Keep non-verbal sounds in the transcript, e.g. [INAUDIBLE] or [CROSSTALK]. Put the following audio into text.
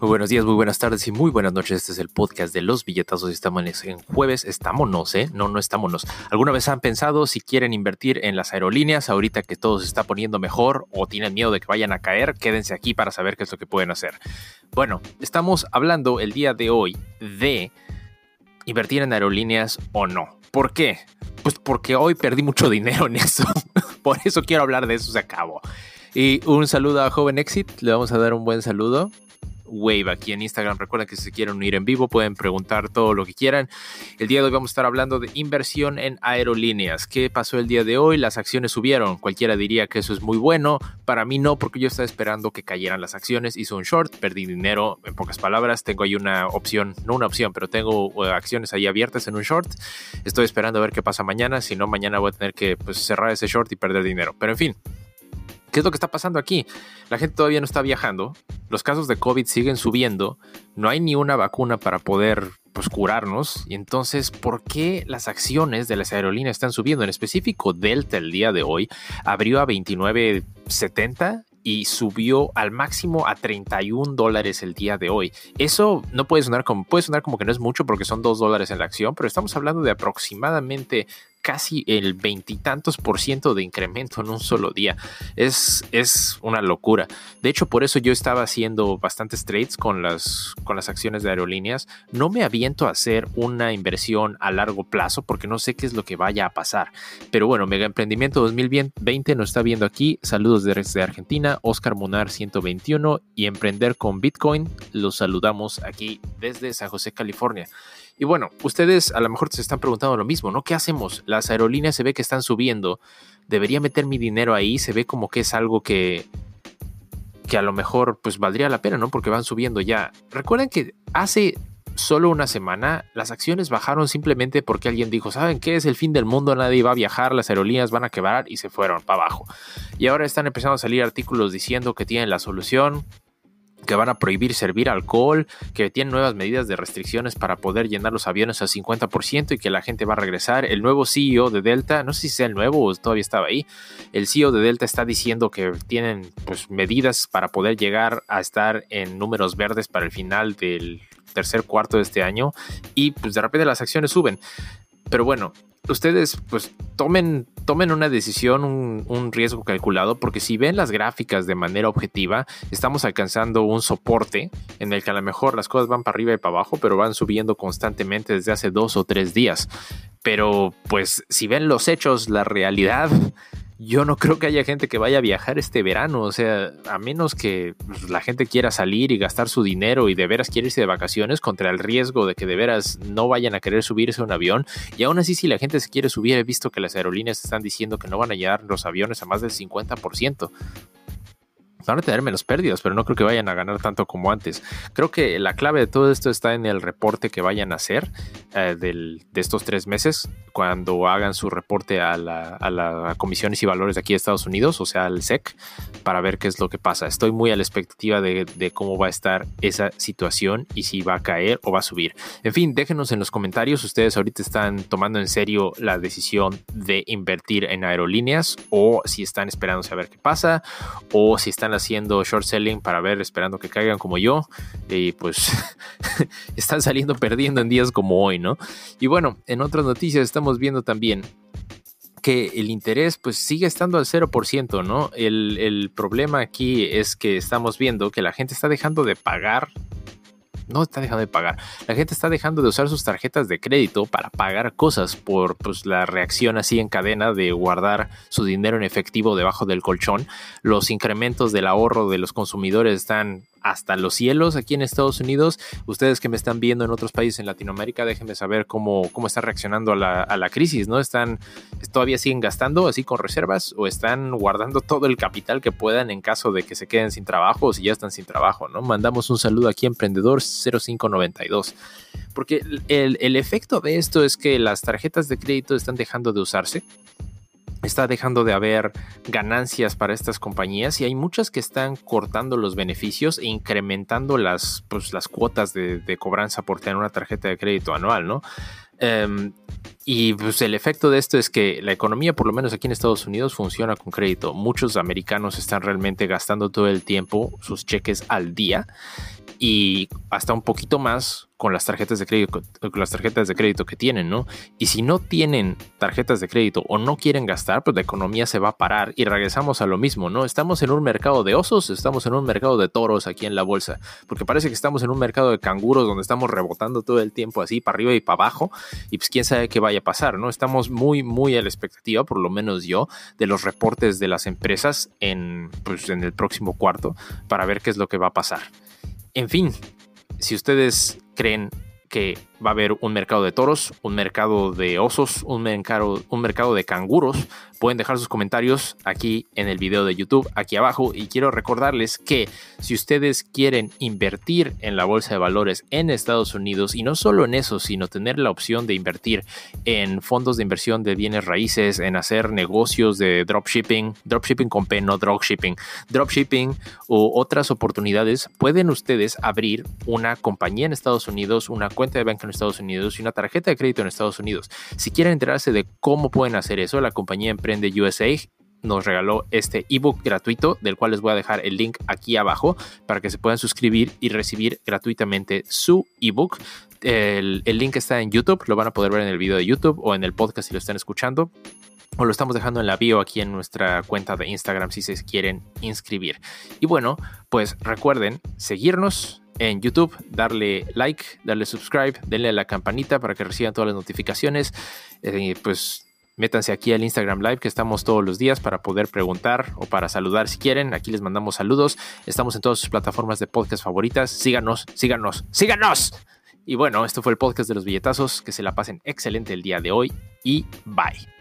Muy buenos días, muy buenas tardes y muy buenas noches. Este es el podcast de los billetazos. Estamos en jueves. Estámonos, ¿eh? No, no estámonos. ¿Alguna vez han pensado si quieren invertir en las aerolíneas ahorita que todo se está poniendo mejor o tienen miedo de que vayan a caer? Quédense aquí para saber qué es lo que pueden hacer. Bueno, estamos hablando el día de hoy de invertir en aerolíneas o no. ¿Por qué? Pues porque hoy perdí mucho dinero en eso. [LAUGHS] Por eso quiero hablar de eso, se acabó. Y un saludo a Joven Exit, le vamos a dar un buen saludo. Wave aquí en Instagram. Recuerden que si se quieren unir en vivo pueden preguntar todo lo que quieran. El día de hoy vamos a estar hablando de inversión en aerolíneas. ¿Qué pasó el día de hoy? Las acciones subieron. Cualquiera diría que eso es muy bueno. Para mí no, porque yo estaba esperando que cayeran las acciones. Hice un short, perdí dinero. En pocas palabras, tengo ahí una opción, no una opción, pero tengo uh, acciones ahí abiertas en un short. Estoy esperando a ver qué pasa mañana. Si no, mañana voy a tener que pues, cerrar ese short y perder dinero. Pero en fin. ¿Qué es lo que está pasando aquí? La gente todavía no está viajando, los casos de COVID siguen subiendo, no hay ni una vacuna para poder pues, curarnos, y entonces, ¿por qué las acciones de las aerolíneas están subiendo? En específico, Delta el día de hoy abrió a 29.70 y subió al máximo a 31 dólares el día de hoy. Eso no puede sonar como, puede sonar como que no es mucho porque son 2 dólares en la acción, pero estamos hablando de aproximadamente casi el veintitantos por ciento de incremento en un solo día. Es, es una locura. De hecho, por eso yo estaba haciendo bastantes trades con las, con las acciones de aerolíneas. No me aviento a hacer una inversión a largo plazo porque no sé qué es lo que vaya a pasar. Pero bueno, Mega Emprendimiento 2020 nos está viendo aquí. Saludos desde Argentina, Oscar Munar 121 y Emprender con Bitcoin. Los saludamos aquí desde San José, California. Y bueno, ustedes a lo mejor se están preguntando lo mismo, ¿no? ¿Qué hacemos? Las aerolíneas se ve que están subiendo. ¿Debería meter mi dinero ahí? Se ve como que es algo que, que a lo mejor pues valdría la pena, ¿no? Porque van subiendo ya. Recuerden que hace solo una semana las acciones bajaron simplemente porque alguien dijo, ¿saben qué? Es el fin del mundo, nadie va a viajar, las aerolíneas van a quebrar y se fueron para abajo. Y ahora están empezando a salir artículos diciendo que tienen la solución, que van a prohibir servir alcohol, que tienen nuevas medidas de restricciones para poder llenar los aviones al 50% y que la gente va a regresar. El nuevo CEO de Delta, no sé si sea el nuevo o todavía estaba ahí, el CEO de Delta está diciendo que tienen pues, medidas para poder llegar a estar en números verdes para el final del tercer cuarto de este año y pues de repente las acciones suben. Pero bueno, ustedes pues tomen, tomen una decisión, un, riesgo calculado, porque si ven las gráficas de manera objetiva, estamos alcanzando un soporte en el que a lo mejor las cosas van para arriba y para abajo, pero van subiendo constantemente desde hace dos o tres días. Pero pues si ven los hechos, la realidad yo no creo que haya gente que vaya a viajar este verano. O sea, a menos que pues, la gente quiera salir y gastar su dinero y de veras quiere irse de vacaciones contra el riesgo de que de veras no vayan a querer subirse a un avión. Y aún así, si la gente se quiere subir, he visto que las aerolíneas están diciendo que no van a llevar los aviones a más del 50% van a tener menos pérdidas, pero no creo que vayan a ganar tanto como antes. Creo que la clave de todo esto está en el reporte que vayan a hacer eh, de estos tres meses, cuando hagan su reporte a la, a Comisiones y Valores de aquí de Estados Unidos, o sea, al SEC, para ver qué es lo que pasa. Estoy muy a la expectativa de, cómo va a estar esa situación y si va a caer o va a subir. En fin, déjenos en los comentarios, ustedes ahorita están tomando en serio la decisión de invertir en aerolíneas o si están esperando saber qué pasa o si están haciendo short selling para ver, esperando que caigan como yo. Y pues [LAUGHS] están saliendo perdiendo en días como hoy, ¿no? Y bueno, en otras noticias estamos viendo también que el interés pues sigue estando al 0%, ¿no? El, el problema aquí es que estamos viendo que la gente está dejando de pagar no está dejando de pagar. La gente está dejando de usar sus tarjetas de crédito para pagar cosas por pues, la reacción así en cadena de guardar su dinero en efectivo debajo del colchón. Los incrementos del ahorro de los consumidores están hasta los cielos aquí en Estados Unidos. Ustedes que me están viendo en otros países en Latinoamérica, déjenme saber cómo, cómo está reaccionando a la, a crisis, ¿no? ¿Están, todavía siguen gastando así con reservas o están guardando todo el capital que puedan en caso de que se queden sin trabajo o si ya están sin trabajo, ¿no? Mandamos un saludo aquí, Emprendedor 0592. Porque el, el efecto de esto es que las tarjetas de crédito están dejando de usarse está dejando de haber ganancias para estas compañías y hay muchas que están cortando los beneficios e incrementando las, pues, las cuotas de, cobranza por tener una tarjeta de crédito anual, ¿no? Em, y pues el efecto de esto es que la economía, por lo menos aquí en Estados Unidos, funciona con crédito. Muchos americanos están realmente gastando todo el tiempo sus cheques al día y hasta un poquito más con las tarjetas de crédito, con las tarjetas de crédito que tienen, ¿no? Y si no tienen tarjetas de crédito o no quieren gastar, pues la economía se va a parar y regresamos a lo mismo, ¿no? Estamos en un mercado de osos, estamos en un mercado de toros aquí en la bolsa, porque parece que estamos en un mercado de canguros donde estamos rebotando todo el tiempo así para arriba y para abajo y pues quién sabe qué vaya a pasar, ¿no? Estamos muy, muy a la expectativa, por lo menos yo, de los reportes de las empresas en, pues, en el próximo cuarto para ver qué es lo que va a pasar. En fin, si ustedes creen que va a haber un mercado de toros, un mercado de osos, un mercado, un mercado de canguros. Pueden dejar sus comentarios aquí en el video de YouTube, aquí abajo. Y quiero recordarles que si ustedes quieren invertir en la bolsa de valores en Estados Unidos, y no solo en eso, sino tener la opción de invertir en fondos de inversión de bienes raíces, en hacer negocios de dropshipping, dropshipping con P, no dropshipping, dropshipping u otras oportunidades, pueden ustedes abrir una compañía en Estados Unidos, una cuenta de banco en Estados Unidos y una tarjeta de crédito en Estados Unidos. Si quieren enterarse de cómo pueden hacer eso, la compañía Emprende USA nos regaló este ebook gratuito, del cual les voy a dejar el link aquí abajo para que se puedan suscribir y recibir gratuitamente su ebook. El, link está en YouTube, lo van a poder ver en el video de YouTube o en el podcast si lo están escuchando o lo estamos dejando en la bio aquí en nuestra cuenta de Instagram si se quieren inscribir. Y bueno, pues recuerden seguirnos, en YouTube, darle like, darle subscribe, denle a la campanita para que reciban todas las notificaciones. Eh, pues métanse aquí al Instagram Live que estamos todos los días para poder preguntar o para saludar si quieren. Aquí les mandamos saludos. Estamos en todas sus plataformas de podcast favoritas. Síganos, síganos, síganos. Y bueno, esto fue el podcast de los billetazos. Que se la pasen excelente el día de hoy y bye.